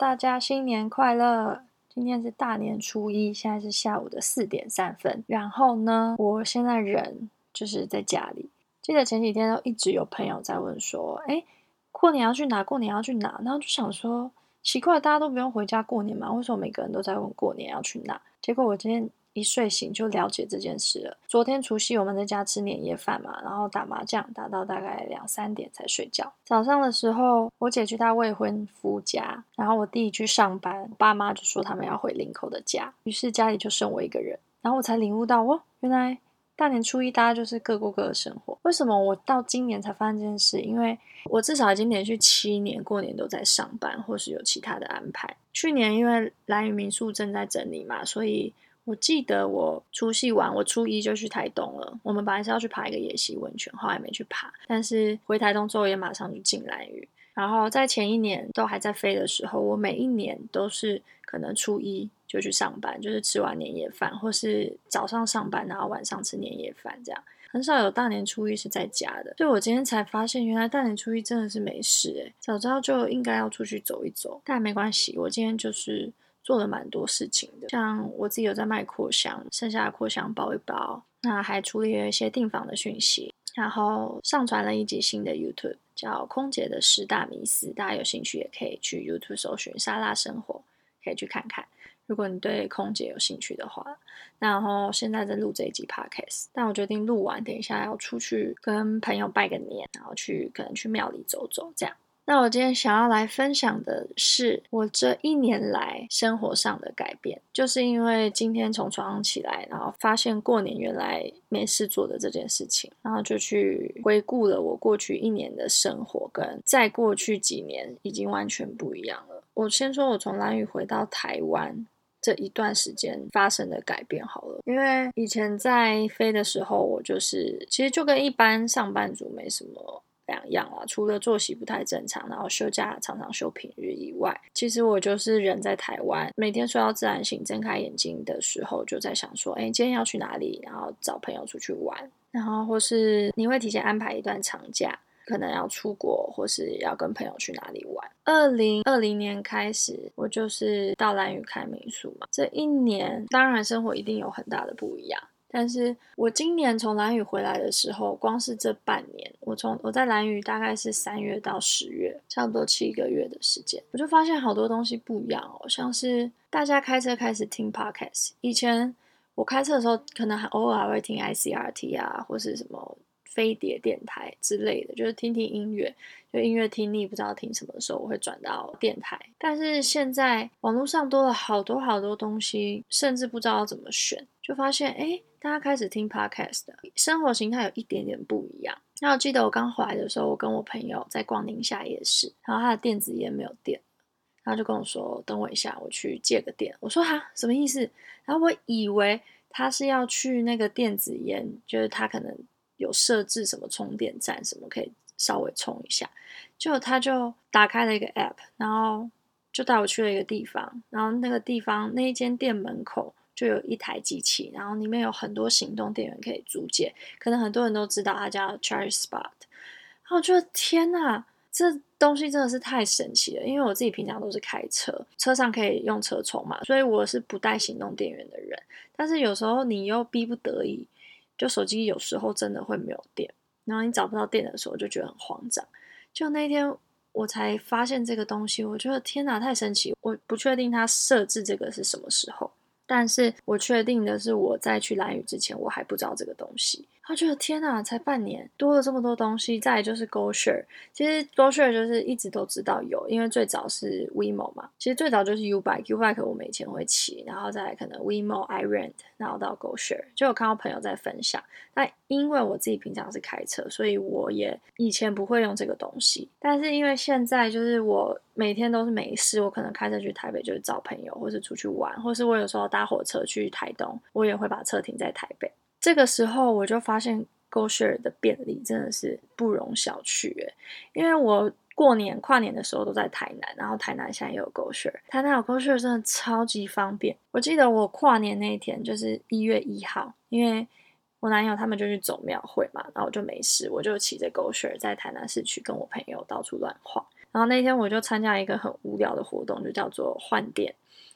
大家新年快乐！今天是大年初一，现在是下午的四点三分。然后呢，我现在人就是在家里。记得前几天都一直有朋友在问说：“哎，过年要去哪？过年要去哪？”然后就想说，奇怪，大家都不用回家过年嘛？为什么每个人都在问过年要去哪？结果我今天。一睡醒就了解这件事了。昨天除夕我们在家吃年夜饭嘛，然后打麻将打到大概两三点才睡觉。早上的时候，我姐去她未婚夫家，然后我弟去上班，爸妈就说他们要回林口的家，于是家里就剩我一个人。然后我才领悟到，哦，原来大年初一大家就是各过各的生活。为什么我到今年才发现这件事？因为我至少已经连续七年过年都在上班，或是有其他的安排。去年因为蓝雨民宿正在整理嘛，所以。我记得我除夕完，我初一就去台东了。我们本来是要去爬一个野溪温泉，后来没去爬。但是回台东之后也马上就进蓝雨。然后在前一年都还在飞的时候，我每一年都是可能初一就去上班，就是吃完年夜饭，或是早上上班，然后晚上吃年夜饭，这样很少有大年初一是在家的。所以我今天才发现，原来大年初一真的是没事诶，早知道就应该要出去走一走，但没关系，我今天就是。做了蛮多事情的，像我自己有在卖扩香，剩下的扩香包一包，那还处理了一些订房的讯息，然后上传了一集新的 YouTube，叫《空姐的十大迷思》，大家有兴趣也可以去 YouTube 搜寻“沙拉生活”，可以去看看。如果你对空姐有兴趣的话，然后现在在录这一集 Podcast，但我决定录完，等一下要出去跟朋友拜个年，然后去可能去庙里走走，这样。那我今天想要来分享的是我这一年来生活上的改变，就是因为今天从床上起来，然后发现过年原来没事做的这件事情，然后就去回顾了我过去一年的生活，跟再过去几年已经完全不一样了。我先说我从蓝屿回到台湾这一段时间发生的改变好了，因为以前在飞的时候，我就是其实就跟一般上班族没什么。两样啊，除了作息不太正常，然后休假常常休平日以外，其实我就是人在台湾，每天睡到自然醒，睁开眼睛的时候就在想说，哎，今天要去哪里？然后找朋友出去玩，然后或是你会提前安排一段长假，可能要出国，或是要跟朋友去哪里玩。二零二零年开始，我就是到兰屿开民宿嘛，这一年当然生活一定有很大的不一样。但是我今年从蓝屿回来的时候，光是这半年，我从我在蓝屿大概是三月到十月，差不多七个月的时间，我就发现好多东西不一样哦。像是大家开车开始听 podcast，以前我开车的时候，可能还偶尔还会听 ICRT 啊，或是什么飞碟电台之类的，就是听听音乐。就音乐听腻，不知道听什么的时候，我会转到电台。但是现在网络上多了好多好多东西，甚至不知道怎么选，就发现哎。大家开始听 podcast 生活形态有一点点不一样。那我记得我刚回来的时候，我跟我朋友在逛宁夏夜市，然后他的电子烟没有电，然后就跟我说：“等我一下，我去借个电。”我说：“哈，什么意思？”然后我以为他是要去那个电子烟，就是他可能有设置什么充电站，什么可以稍微充一下。就他就打开了一个 app，然后就带我去了一个地方，然后那个地方那一间店门口。就有一台机器，然后里面有很多行动电源可以租借，可能很多人都知道它叫 Charge Spot。然后我觉得天呐，这东西真的是太神奇了，因为我自己平常都是开车，车上可以用车充嘛，所以我是不带行动电源的人。但是有时候你又逼不得已，就手机有时候真的会没有电，然后你找不到电的时候，就觉得很慌张。就那天我才发现这个东西，我觉得天呐，太神奇！我不确定它设置这个是什么时候。但是我确定的是，我在去蓝屿之前，我还不知道这个东西。他觉得天哪，才半年多了这么多东西。再来就是 GoShare，其实 GoShare 就是一直都知道有，因为最早是 WeMo 嘛。其实最早就是 U-Bike，U-Bike 我们以前会骑，然后再来可能 WeMo、iRent，然后到 GoShare，就有看到朋友在分享。那因为我自己平常是开车，所以我也以前不会用这个东西。但是因为现在就是我每天都是没事，我可能开车去台北就是找朋友，或是出去玩，或是我有时候搭火车去台东，我也会把车停在台北。这个时候我就发现 GoShare 的便利真的是不容小觑诶，因为我过年跨年的时候都在台南，然后台南现在也有 GoShare，台南有 GoShare 真的超级方便。我记得我跨年那一天就是一月一号，因为我男友他们就去走庙会嘛，然后我就没事，我就骑着 GoShare 在台南市区跟我朋友到处乱晃。然后那天我就参加一个很无聊的活动，就叫做换电。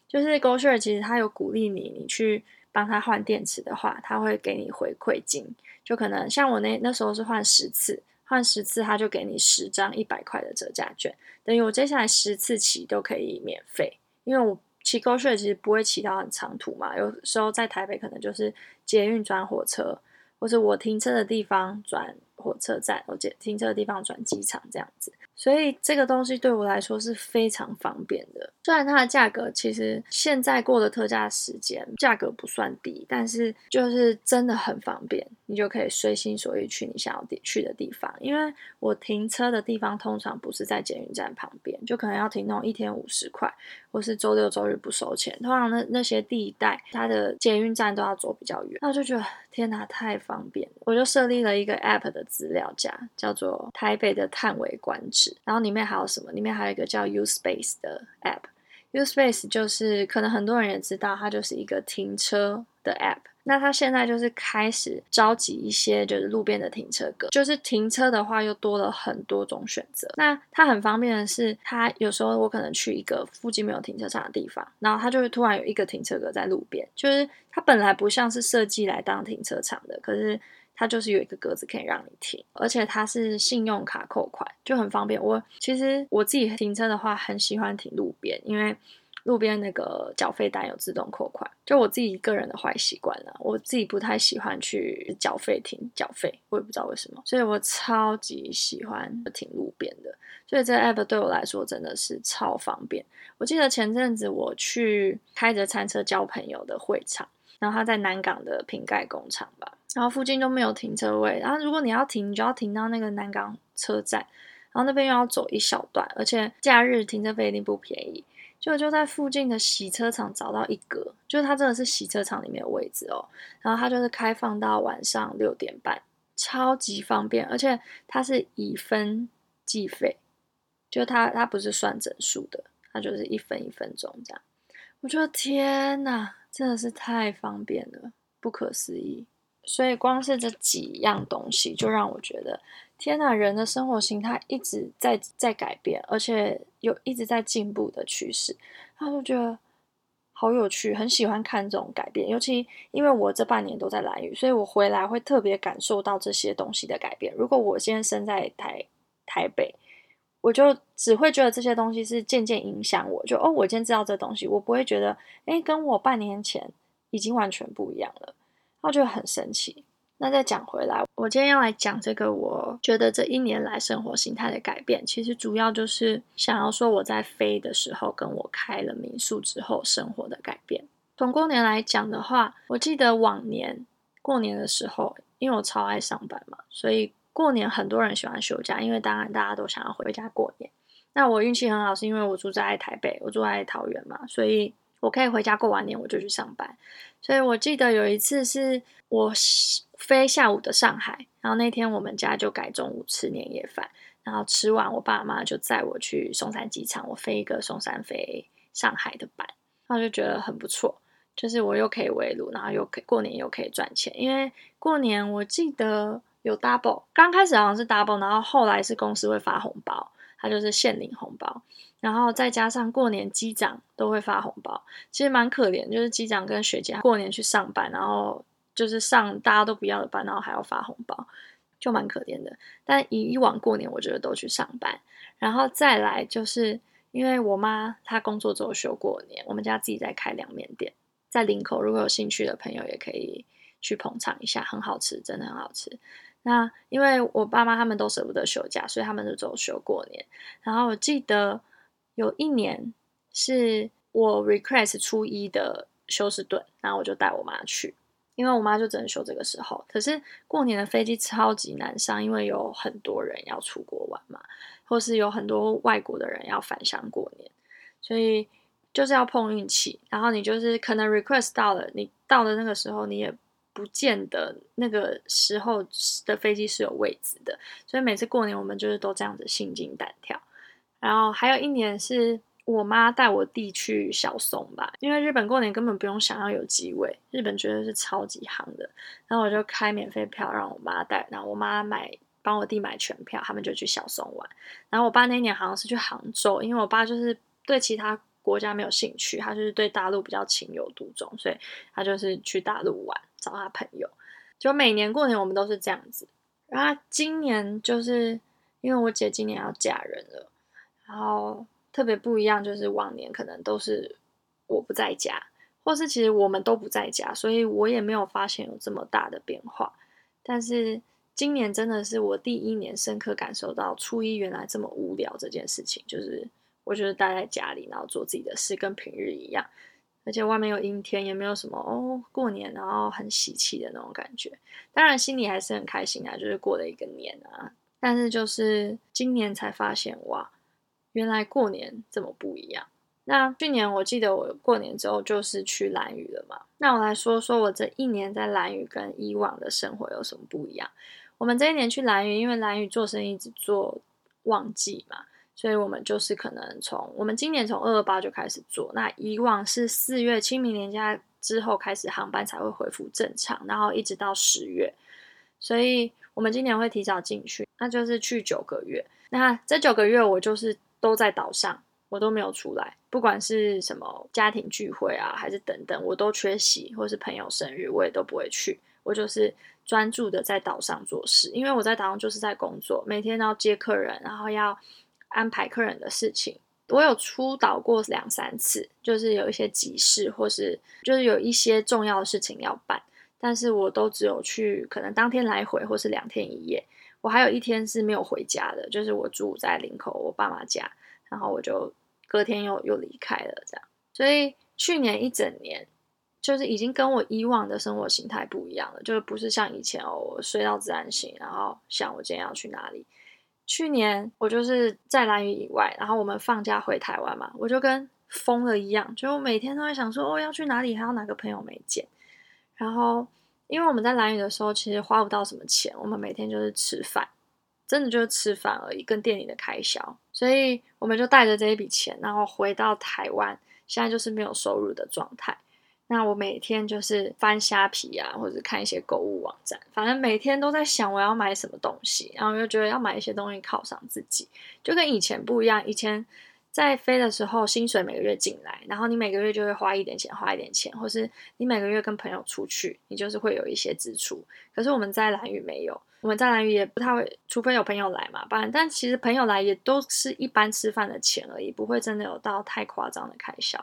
就是 GoShare 其实它有鼓励你，你去帮他换电池的话，他会给你回馈金。就可能像我那那时候是换十次，换十次他就给你十张一百块的折价券，等于我接下来十次骑都可以免费。因为我骑 g o s h 其实不会骑到很长途嘛，有时候在台北可能就是捷运转火车，或是我停车的地方转火车站，我停停车的地方转机场这样子。所以这个东西对我来说是非常方便的。虽然它的价格其实现在过的特价时间价格不算低，但是就是真的很方便，你就可以随心所欲去你想要去的地方。因为我停车的地方通常不是在捷运站旁边，就可能要停那种一天五十块，或是周六周日不收钱。通常那那些地带它的捷运站都要走比较远，那我就觉得天哪，太方便了！我就设立了一个 App 的资料夹，叫做台北的叹为观止。然后里面还有什么？里面还有一个叫 U Space 的 App。U Space 就是可能很多人也知道，它就是一个停车的 App。那它现在就是开始召集一些就是路边的停车格，就是停车的话又多了很多种选择。那它很方便的是，它有时候我可能去一个附近没有停车场的地方，然后它就会突然有一个停车格在路边，就是它本来不像是设计来当停车场的，可是。它就是有一个格子可以让你停，而且它是信用卡扣款，就很方便。我其实我自己停车的话，很喜欢停路边，因为路边那个缴费单有自动扣款。就我自己个人的坏习惯了，我自己不太喜欢去缴费亭缴费，我也不知道为什么，所以我超级喜欢停路边的。所以这 app 对我来说真的是超方便。我记得前阵子我去开着餐车交朋友的会场，然后他在南港的瓶盖工厂吧。然后附近都没有停车位，然后如果你要停，你就要停到那个南港车站，然后那边又要走一小段，而且假日停车费一定不便宜。就就在附近的洗车场找到一格，就是它真的是洗车场里面的位置哦。然后它就是开放到晚上六点半，超级方便，而且它是以分计费，就它它不是算整数的，它就是一分一分钟这样。我觉得天哪，真的是太方便了，不可思议。所以光是这几样东西，就让我觉得，天呐，人的生活形态一直在在改变，而且有一直在进步的趋势。他就觉得好有趣，很喜欢看这种改变。尤其因为我这半年都在兰屿，所以我回来会特别感受到这些东西的改变。如果我现在身在台台北，我就只会觉得这些东西是渐渐影响我。就哦，我今天知道这东西，我不会觉得，诶，跟我半年前已经完全不一样了。我觉得很神奇。那再讲回来，我今天要来讲这个，我觉得这一年来生活形态的改变，其实主要就是想要说我在飞的时候，跟我开了民宿之后生活的改变。从过年来讲的话，我记得往年过年的时候，因为我超爱上班嘛，所以过年很多人喜欢休假，因为当然大家都想要回家过年。那我运气很好，是因为我住在台北，我住在桃园嘛，所以。我可以回家过完年，我就去上班。所以我记得有一次是我飞下午的上海，然后那天我们家就改中午吃年夜饭，然后吃完，我爸妈就载我去松山机场，我飞一个松山飞上海的班，然后就觉得很不错，就是我又可以围炉，然后又可以过年又可以赚钱，因为过年我记得有 double，刚开始好像是 double，然后后来是公司会发红包，它就是现领红包。然后再加上过年机长都会发红包，其实蛮可怜，就是机长跟学姐过年去上班，然后就是上大家都不要的班，然后还要发红包，就蛮可怜的。但以以往过年，我觉得都去上班。然后再来就是因为我妈她工作之后休过年，我们家自己在开凉面店，在林口，如果有兴趣的朋友也可以去捧场一下，很好吃，真的很好吃。那因为我爸妈他们都舍不得休假，所以他们就走休过年。然后我记得。有一年是我 request 初一的休斯顿，然后我就带我妈去，因为我妈就只能休这个时候。可是过年的飞机超级难上，因为有很多人要出国玩嘛，或是有很多外国的人要返乡过年，所以就是要碰运气。然后你就是可能 request 到了，你到了那个时候，你也不见得那个时候的飞机是有位置的，所以每次过年我们就是都这样子心惊胆跳。然后还有一年是我妈带我弟去小松吧，因为日本过年根本不用想要有机位，日本绝对是超级夯的。然后我就开免费票让我妈带，然后我妈买帮我弟买全票，他们就去小松玩。然后我爸那年好像是去杭州，因为我爸就是对其他国家没有兴趣，他就是对大陆比较情有独钟，所以他就是去大陆玩，找他朋友。就每年过年我们都是这样子。然后今年就是因为我姐今年要嫁人了，然后特别不一样，就是往年可能都是我不在家，或是其实我们都不在家，所以我也没有发现有这么大的变化。但是今年真的是我第一年深刻感受到初一原来这么无聊这件事情，就是。我就是待在家里，然后做自己的事，跟平日一样，而且外面有阴天，也没有什么哦过年，然后很喜气的那种感觉。当然心里还是很开心啊，就是过了一个年啊。但是就是今年才发现哇，原来过年这么不一样。那去年我记得我过年之后就是去蓝屿了嘛。那我来说说我这一年在蓝屿跟以往的生活有什么不一样。我们这一年去蓝屿，因为蓝屿做生意只做旺季嘛。所以我们就是可能从我们今年从二二八就开始做，那以往是四月清明年假之后开始航班才会恢复正常，然后一直到十月，所以我们今年会提早进去，那就是去九个月。那这九个月我就是都在岛上，我都没有出来，不管是什么家庭聚会啊，还是等等，我都缺席，或是朋友生日，我也都不会去，我就是专注的在岛上做事，因为我在岛上就是在工作，每天要接客人，然后要。安排客人的事情，我有出岛过两三次，就是有一些急事，或是就是有一些重要的事情要办，但是我都只有去可能当天来回，或是两天一夜。我还有一天是没有回家的，就是我住在林口我爸妈家，然后我就隔天又又离开了，这样。所以去年一整年，就是已经跟我以往的生活形态不一样了，就是不是像以前哦，我睡到自然醒，然后想我今天要去哪里。去年我就是在蓝雨以外，然后我们放假回台湾嘛，我就跟疯了一样，就每天都会想说，哦，要去哪里，还有哪个朋友没见。然后，因为我们在蓝雨的时候，其实花不到什么钱，我们每天就是吃饭，真的就是吃饭而已，跟店里的开销。所以，我们就带着这一笔钱，然后回到台湾，现在就是没有收入的状态。那我每天就是翻虾皮啊，或者看一些购物网站，反正每天都在想我要买什么东西，然后又觉得要买一些东西犒赏自己，就跟以前不一样。以前在飞的时候，薪水每个月进来，然后你每个月就会花一点钱，花一点钱，或是你每个月跟朋友出去，你就是会有一些支出。可是我们在兰屿没有，我们在兰屿也不太会，除非有朋友来嘛，不然，但其实朋友来也都是一般吃饭的钱而已，不会真的有到太夸张的开销。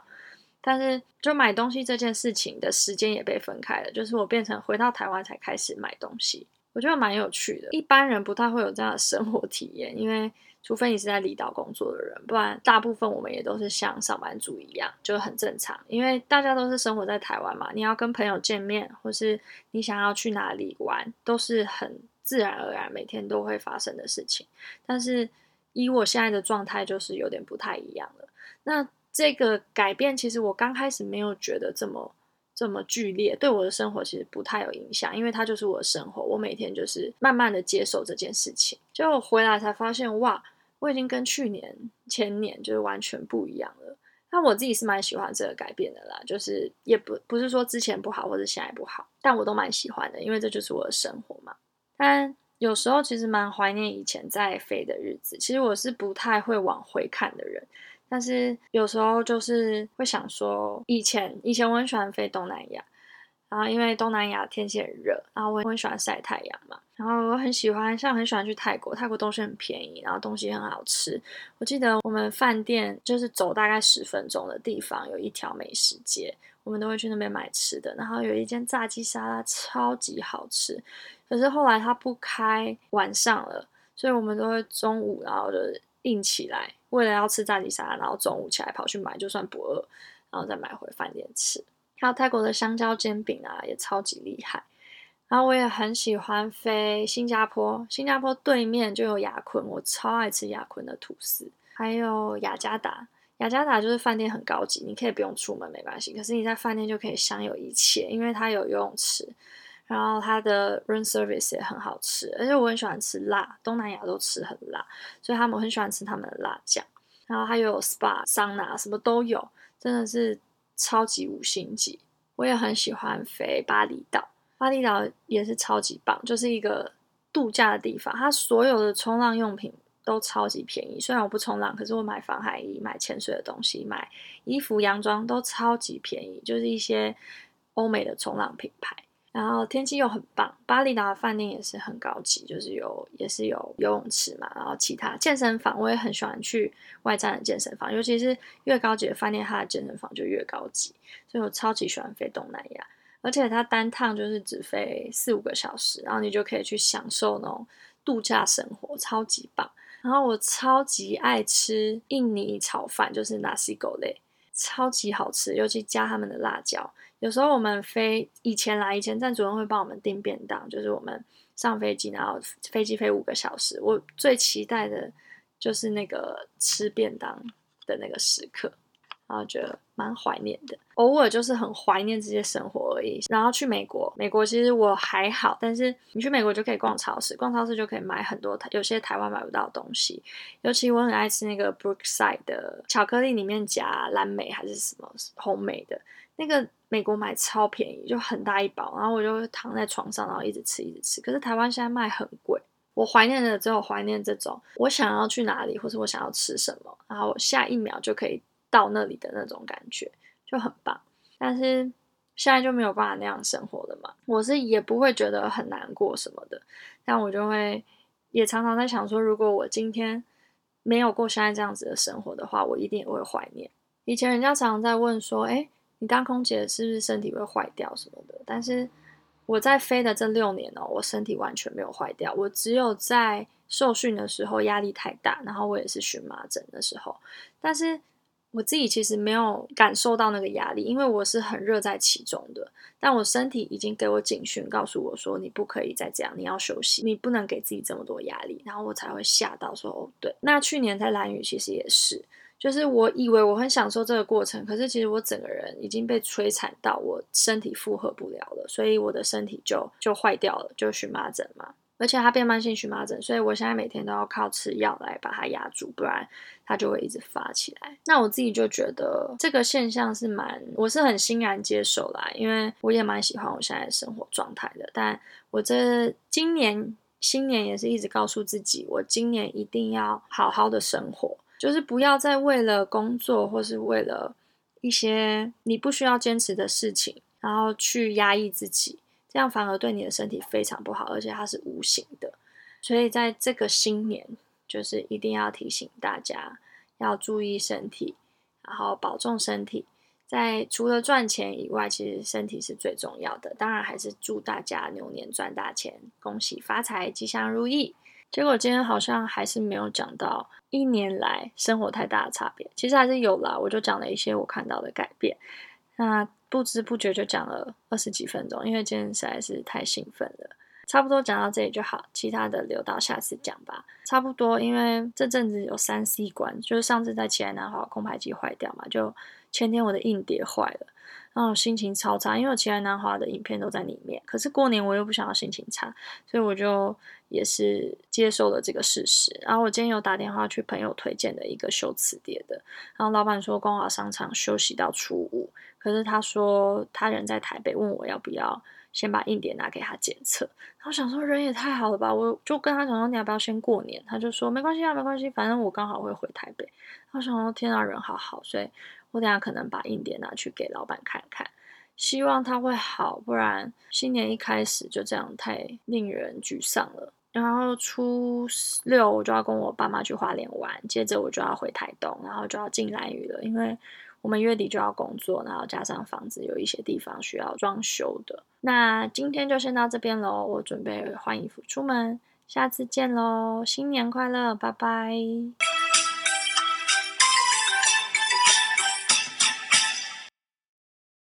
但是，就买东西这件事情的时间也被分开了。就是我变成回到台湾才开始买东西，我觉得蛮有趣的。一般人不太会有这样的生活体验，因为除非你是在离岛工作的人，不然大部分我们也都是像上班族一样，就很正常。因为大家都是生活在台湾嘛，你要跟朋友见面，或是你想要去哪里玩，都是很自然而然每天都会发生的事情。但是以我现在的状态，就是有点不太一样了。那。这个改变其实我刚开始没有觉得这么这么剧烈，对我的生活其实不太有影响，因为它就是我的生活，我每天就是慢慢的接受这件事情。就回来才发现，哇，我已经跟去年前年就是完全不一样了。那我自己是蛮喜欢这个改变的啦，就是也不不是说之前不好或者现在不好，但我都蛮喜欢的，因为这就是我的生活嘛。但有时候其实蛮怀念以前在飞的日子，其实我是不太会往回看的人。但是有时候就是会想说，以前以前我很喜欢飞东南亚，然后因为东南亚天气很热，然后我很喜欢晒太阳嘛，然后我很喜欢，像很喜欢去泰国，泰国东西很便宜，然后东西很好吃。我记得我们饭店就是走大概十分钟的地方有一条美食街，我们都会去那边买吃的，然后有一间炸鸡沙拉超级好吃，可是后来它不开晚上了，所以我们都会中午然后就硬起来。为了要吃炸鸡沙，然后中午起来跑去买，就算不饿，然后再买回饭店吃。还有泰国的香蕉煎饼啊，也超级厉害。然后我也很喜欢飞新加坡，新加坡对面就有雅坤，我超爱吃雅坤的吐司。还有雅加达，雅加达就是饭店很高级，你可以不用出门没关系，可是你在饭店就可以享有一切，因为它有游泳池。然后它的 room service 也很好吃，而且我很喜欢吃辣，东南亚都吃很辣，所以他们很喜欢吃他们的辣酱。然后还有 spa、桑拿什么都有，真的是超级五星级。我也很喜欢飞巴厘岛，巴厘岛也是超级棒，就是一个度假的地方，它所有的冲浪用品都超级便宜。虽然我不冲浪，可是我买防寒衣、买潜水的东西、买衣服、洋装都超级便宜，就是一些欧美的冲浪品牌。然后天气又很棒，巴厘岛的饭店也是很高级，就是有也是有游泳池嘛，然后其他健身房我也很喜欢去外站的健身房，尤其是越高级的饭店，它的健身房就越高级，所以我超级喜欢飞东南亚，而且它单趟就是只飞四五个小时，然后你就可以去享受那种度假生活，超级棒。然后我超级爱吃印尼炒饭，就是 nasi g o 类超级好吃，尤其加他们的辣椒。有时候我们飞以前来，以前站主任会帮我们订便当，就是我们上飞机，然后飞机飞五个小时，我最期待的就是那个吃便当的那个时刻，然后觉得蛮怀念的。偶尔就是很怀念这些生活而已。然后去美国，美国其实我还好，但是你去美国就可以逛超市，逛超市就可以买很多有些台湾买不到的东西。尤其我很爱吃那个 Brookside 的巧克力，里面夹蓝莓还是什么红莓的那个。美国买超便宜，就很大一包，然后我就躺在床上，然后一直吃，一直吃。可是台湾现在卖很贵。我怀念的只有怀念这种，我想要去哪里，或是我想要吃什么，然后下一秒就可以到那里的那种感觉，就很棒。但是现在就没有办法那样生活了嘛。我是也不会觉得很难过什么的，但我就会也常常在想说，如果我今天没有过现在这样子的生活的话，我一定也会怀念。以前人家常常在问说，诶。你当空姐是不是身体会坏掉什么的？但是我在飞的这六年哦，我身体完全没有坏掉。我只有在受训的时候压力太大，然后我也是荨麻疹的时候。但是我自己其实没有感受到那个压力，因为我是很热在其中的。但我身体已经给我警讯，告诉我说你不可以再这样，你要休息，你不能给自己这么多压力。然后我才会吓到说哦，对。那去年在蓝屿其实也是。就是我以为我很享受这个过程，可是其实我整个人已经被摧残到我身体负荷不了了，所以我的身体就就坏掉了，就荨麻疹嘛，而且它变慢性荨麻疹，所以我现在每天都要靠吃药来把它压住，不然它就会一直发起来。那我自己就觉得这个现象是蛮，我是很欣然接受啦，因为我也蛮喜欢我现在的生活状态的。但我这今年新年也是一直告诉自己，我今年一定要好好的生活。就是不要再为了工作或是为了一些你不需要坚持的事情，然后去压抑自己，这样反而对你的身体非常不好，而且它是无形的。所以在这个新年，就是一定要提醒大家要注意身体，然后保重身体。在除了赚钱以外，其实身体是最重要的。当然，还是祝大家牛年赚大钱，恭喜发财，吉祥如意。结果今天好像还是没有讲到一年来生活太大的差别，其实还是有啦，我就讲了一些我看到的改变。那不知不觉就讲了二十几分钟，因为今天实在是太兴奋了。差不多讲到这里就好，其他的留到下次讲吧。差不多，因为这阵子有三 C 关，就是上次在奇莱南华空拍机坏掉嘛，就前天我的硬碟坏了。然后心情超差，因为我奇莱南华的影片都在里面。可是过年我又不想要心情差，所以我就也是接受了这个事实。然后我今天有打电话去朋友推荐的一个修磁碟的，然后老板说光华商场休息到初五，可是他说他人在台北，问我要不要先把硬碟拿给他检测。然后想说人也太好了吧，我就跟他讲说你要不要先过年？他就说没关系啊，没关系，反正我刚好会回台北。我想说天啊，人好好，所以。我等下可能把硬碟拿去给老板看看，希望他会好，不然新年一开始就这样太令人沮丧了。然后初六我就要跟我爸妈去花莲玩，接着我就要回台东，然后就要进兰屿了，因为我们月底就要工作，然后加上房子有一些地方需要装修的。那今天就先到这边喽，我准备换衣服出门，下次见喽，新年快乐，拜拜。